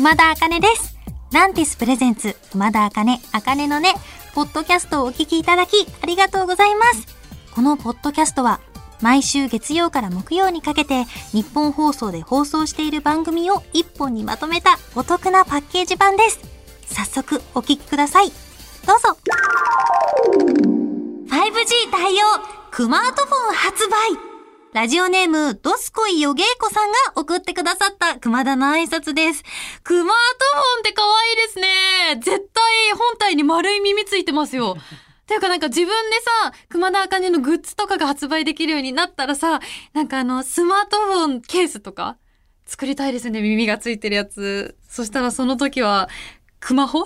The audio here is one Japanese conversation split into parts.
熊田茜です。ランティスプレゼンツ、熊田茜、茜のね、ポッドキャストをお聞きいただき、ありがとうございます。このポッドキャストは、毎週月曜から木曜にかけて、日本放送で放送している番組を一本にまとめたお得なパッケージ版です。早速、お聞きください。どうぞ。5G 対応、クマートフォン発売。ラジオネーム、ドスコイヨゲイコさんが送ってくださった熊田の挨拶です。クマートフォンって可愛いですね。絶対本体に丸い耳ついてますよ。ていうかなんか自分でさ、熊田茜のグッズとかが発売できるようになったらさ、なんかあの、スマートフォンケースとか作りたいですね。耳がついてるやつ。そしたらその時は、クマホ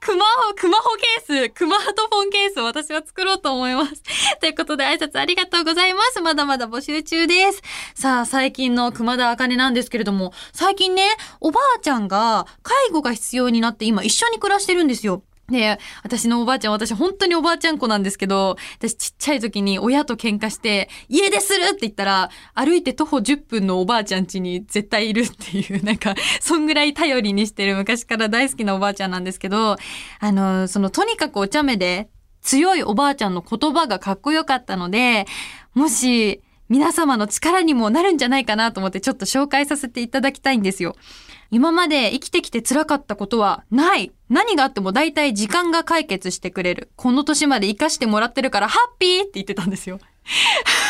クマホ、クマホケース、クマートフォンケースを私は作ろうと思います。ということで挨拶ありがとうございます。まだまだ募集中です。さあ、最近の熊田茜なんですけれども、最近ね、おばあちゃんが介護が必要になって今一緒に暮らしてるんですよ。で、私のおばあちゃん、私本当におばあちゃん子なんですけど、私ちっちゃい時に親と喧嘩して、家出するって言ったら、歩いて徒歩10分のおばあちゃん家に絶対いるっていう、なんか、そんぐらい頼りにしてる昔から大好きなおばあちゃんなんですけど、あの、その、とにかくお茶目で、強いおばあちゃんの言葉がかっこよかったので、もし、皆様の力にもなるんじゃないかなと思ってちょっと紹介させていただきたいんですよ。今まで生きてきて辛かったことはない。何があっても大体時間が解決してくれる。この年まで生かしてもらってるからハッピーって言ってたんですよ。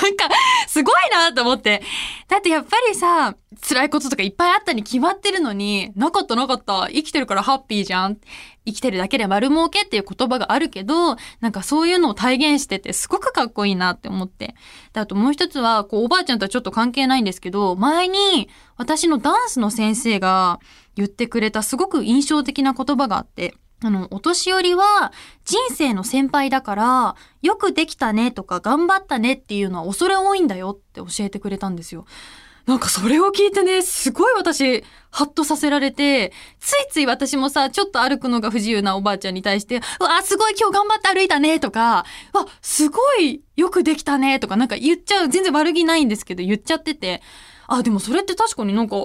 なんか、すごいなと思って。だってやっぱりさ、辛いこととかいっぱいあったに決まってるのに、なかったなかった。生きてるからハッピーじゃん。生きてるだけで丸儲けっていう言葉があるけど、なんかそういうのを体現しててすごくかっこいいなって思って。で、あともう一つは、こうおばあちゃんとはちょっと関係ないんですけど、前に私のダンスの先生が言ってくれたすごく印象的な言葉があって、あの、お年寄りは人生の先輩だから、よくできたねとか頑張ったねっていうのは恐れ多いんだよって教えてくれたんですよ。なんかそれを聞いてね、すごい私、ハッとさせられて、ついつい私もさ、ちょっと歩くのが不自由なおばあちゃんに対して、うわ、すごい今日頑張って歩いたねとか、わ、すごいよくできたねとかなんか言っちゃう、全然悪気ないんですけど言っちゃってて、あ、でもそれって確かになんか、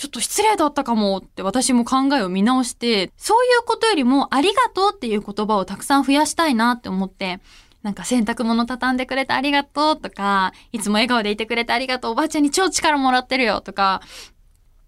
ちょっと失礼だったかもって私も考えを見直して、そういうことよりもありがとうっていう言葉をたくさん増やしたいなって思って、なんか洗濯物畳んでくれてありがとうとか、いつも笑顔でいてくれてありがとう、おばあちゃんに超力もらってるよとか、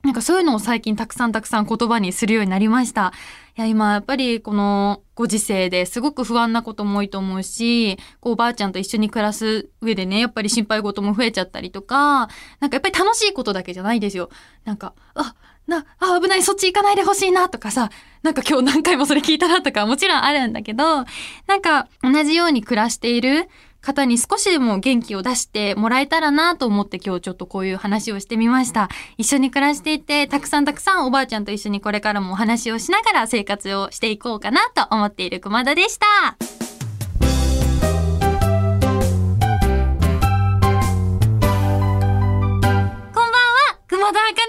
なんかそういうのを最近たくさんたくさん言葉にするようになりました。いや、今やっぱりこのご時世ですごく不安なことも多いと思うし、こうおばあちゃんと一緒に暮らす上でね、やっぱり心配事も増えちゃったりとか、なんかやっぱり楽しいことだけじゃないですよ。なんか、あ、な、あ、危ない、そっち行かないでほしいなとかさ、なんか今日何回もそれ聞いたなとかもちろんあるんだけど、なんか同じように暮らしている方に少しでも元気を出してもらえたらなと思って今日ちょっとこういう話をしてみました。一緒に暮らしていて、たくさんたくさんおばあちゃんと一緒にこれからもお話をしながら生活をしていこうかなと思っている熊田でした。こんばんは、熊田茜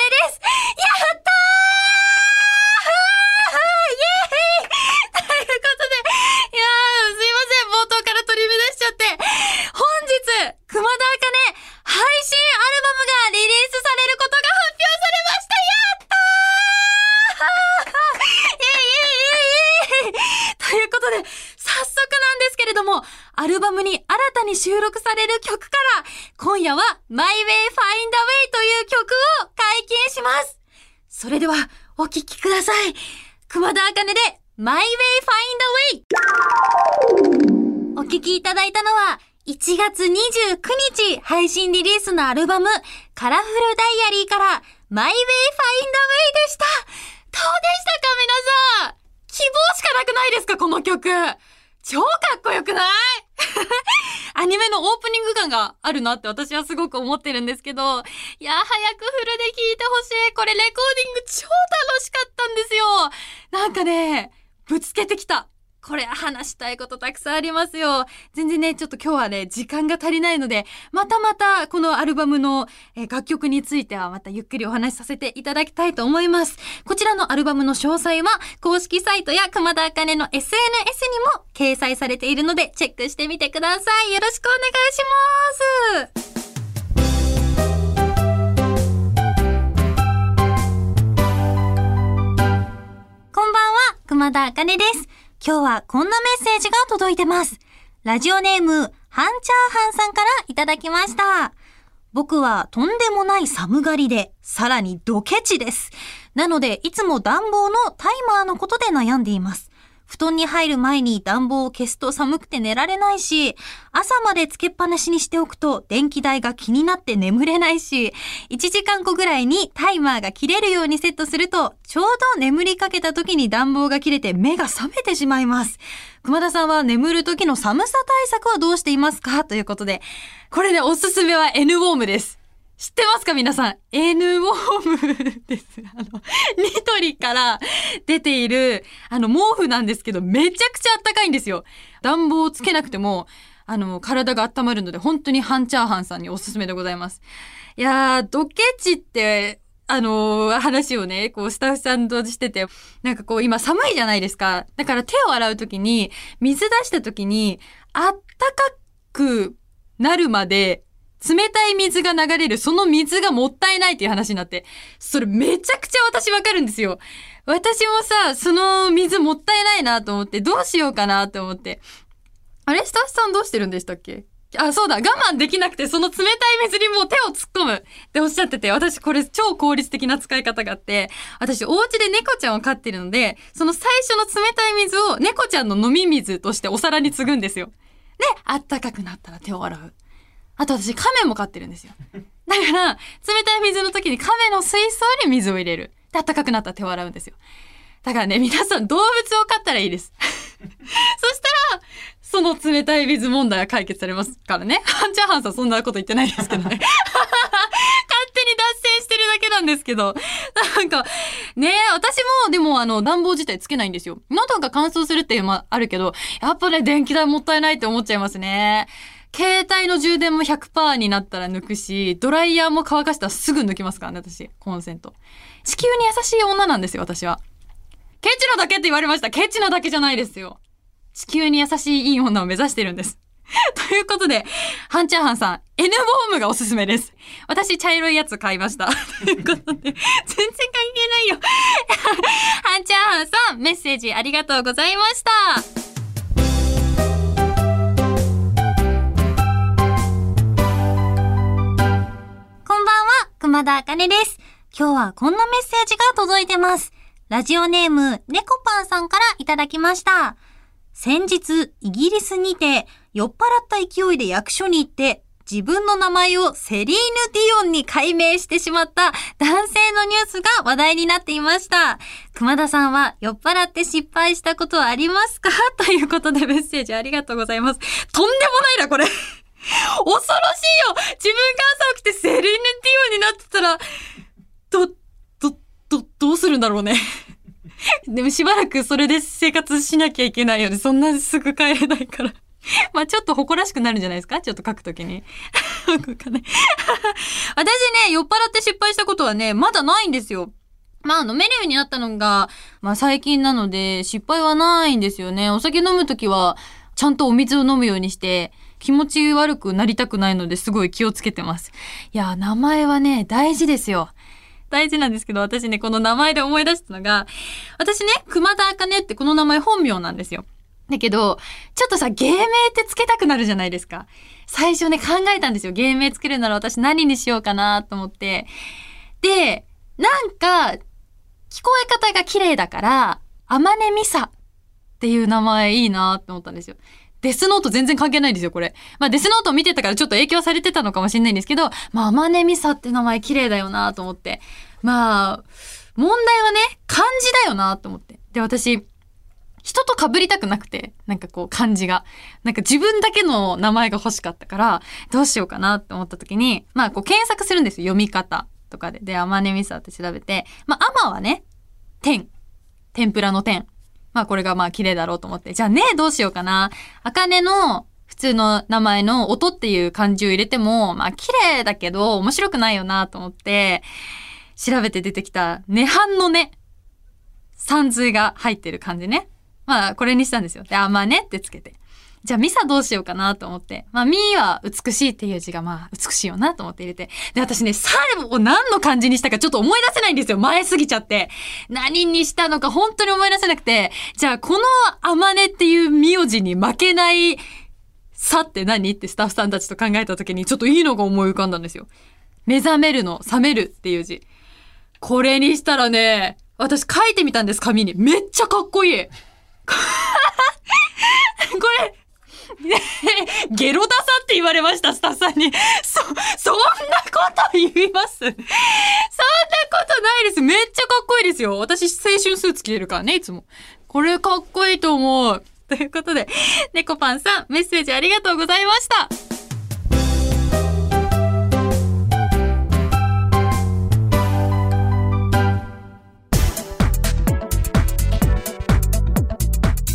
ます。それでは、お聴きください。熊田茜で My Way Find a Way お聴きいただいたのは、1月29日配信リリースのアルバム、カラフルダイアリーから My Way Find a Way でした。どうでしたか皆さん？希望しかなくないですかこの曲超かっこよくない？アニメのオープニング感があるなって私はすごく思ってるんですけど、いや、早くフルで聴いてほしい。これレコーディング超楽しかったんですよ。なんかね、ぶつけてきた。これ話したいことたくさんありますよ。全然ね、ちょっと今日はね、時間が足りないので、またまたこのアルバムの楽曲についてはまたゆっくりお話しさせていただきたいと思います。こちらのアルバムの詳細は公式サイトや熊田茜の SNS にも掲載されているので、チェックしてみてください。よろしくお願いします。こんばんは、熊田茜です。今日はこんなメッセージが届いてます。ラジオネーム、ハンチャーハンさんからいただきました。僕はとんでもない寒がりで、さらにドケチです。なので、いつも暖房のタイマーのことで悩んでいます。布団に入る前に暖房を消すと寒くて寝られないし、朝までつけっぱなしにしておくと電気代が気になって眠れないし、1時間後ぐらいにタイマーが切れるようにセットすると、ちょうど眠りかけた時に暖房が切れて目が覚めてしまいます。熊田さんは眠る時の寒さ対策はどうしていますか？ということで、これね、おすすめは N ウォームです。知ってますか皆さん？N ウォームです。あの、ニトリから出ている、あの、毛布なんですけど、めちゃくちゃあったかいんですよ。暖房をつけなくても、あの、体が温まるので、本当にハンチャーハンさんにおすすめでございます。いやー、ドケチって、あのー話をね、こう、スタッフさんとしてて、なんかこう、今寒いじゃないですか。だから手を洗うときに、水出したときに、あったかくなるまで、冷たい水が流れる、その水がもったいないっていう話になって、それめちゃくちゃ私わかるんですよ。私もさ、その水もったいないなと思って、どうしようかなと思って。あれ？スタッフさんどうしてるんでしたっけ？あ、そうだ、我慢できなくて、その冷たい水にもう手を突っ込むっておっしゃってて、私これ超効率的な使い方があって、私お家で猫ちゃんを飼ってるので、その最初の冷たい水を猫ちゃんの飲み水としてお皿に継ぐんですよ。で、あったかくなったら手を洗う。あと私、亀も飼ってるんですよ。だから、冷たい水の時に亀の水槽に水を入れる。で、あったかくなったら手を洗うんですよ。だからね、皆さん動物を飼ったらいいです。そしたら、その冷たい水問題は解決されますからね。ハンチャーハンさんそんなこと言ってないですけどね。勝手に脱線してるだけなんですけど。なんか、ね私もでもあの暖房自体つけないんですよ。喉が乾燥するっていうのもあるけど、やっぱね、電気代もったいないって思っちゃいますね。携帯の充電も100%になったら抜くし、ドライヤーも乾かしたらすぐ抜きますからね、私。コンセント。地球に優しい女なんですよ、私は。ケチなだけって言われました。ケチなだけじゃないですよ。地球に優しいいい女を目指してるんです。ということで、ハンチャーハンさん、N ボームがおすすめです。私、茶色いやつ買いました。ということで、全然関係ないよ。ハンチャーハンさん、メッセージありがとうございました。熊田あかねです。今日はこんなメッセージが届いてます。ラジオネーム、猫パンさんからいただきました。先日、イギリスにて、酔っ払った勢いで役所に行って、自分の名前をセリーヌ・ディオンに改名してしまった男性のニュースが話題になっていました。熊田さんは酔っ払って失敗したことはありますか？ということでメッセージありがとうございます。とんでもないな、これ。恐ろしいよ自分が朝起きてセリーヌ・ディオンになってたら、ど、ど、ど、どうするんだろうね。でもしばらくそれで生活しなきゃいけないよね。そんなすぐ帰れないから。まあちょっと誇らしくなるんじゃないですか？ちょっと書くときに。私ね、酔っ払って失敗したことはね、まだないんですよ。まあ飲めるようになったのが、まあ最近なので失敗はないんですよね。お酒飲むときは、ちゃんとお水を飲むようにして、気持ち悪くなりたくないのですごい気をつけてます。いや、名前はね、大事ですよ。大事なんですけど、私ね、この名前で思い出したのが、私ね、熊田茜ってこの名前本名なんですよ。だけど、ちょっとさ、芸名ってつけたくなるじゃないですか。最初ね、考えたんですよ。芸名つけるなら私何にしようかなと思って。で、なんか、聞こえ方が綺麗だから、あまねみさっていう名前いいなって思ったんですよ。デスノート全然関係ないんですよ、これ。まあ、デスノートを見てたからちょっと影響されてたのかもしれないんですけど、まあ、あまねみさって名前綺麗だよなと思って。まあ、問題はね、漢字だよなと思って。で、私、人と被りたくなくて、なんかこう漢字が。なんか自分だけの名前が欲しかったから、どうしようかなって思った時に、まあこう検索するんですよ、読み方とかで。で、あまねみさって調べて、まあ、あまはね、天。天ぷらの天。まあこれがまあ綺麗だろうと思って。じゃあね、どうしようかな。あかねの普通の名前の音っていう漢字を入れても、まあ綺麗だけど面白くないよなと思って、調べて出てきた、涅槃のね、三髄が入ってる感じね。まあこれにしたんですよ。で、あまねってつけて。じゃあミサどうしようかなと思って。まあミは美しいっていう字がまあ美しいよなと思って入れて。で、私ね、サを何の漢字にしたかちょっと思い出せないんですよ。前すぎちゃって。何にしたのか本当に思い出せなくて。じゃあこのあまねっていう名字に負けないさって何？ってスタッフさんたちと考えた時にちょっといいのが思い浮かんだんですよ。目覚めるの、覚めるっていう字。これにしたらね、私書いてみたんです、紙に。めっちゃかっこいい。これ、ゲロダサって言われました、スタッフさんに。そ、そんなこと言います？そんなことないです。めっちゃかっこいいですよ。私、青春スーツ着てるからね、いつも。これかっこいいと思う。ということで、猫パンさん、メッセージありがとうございました。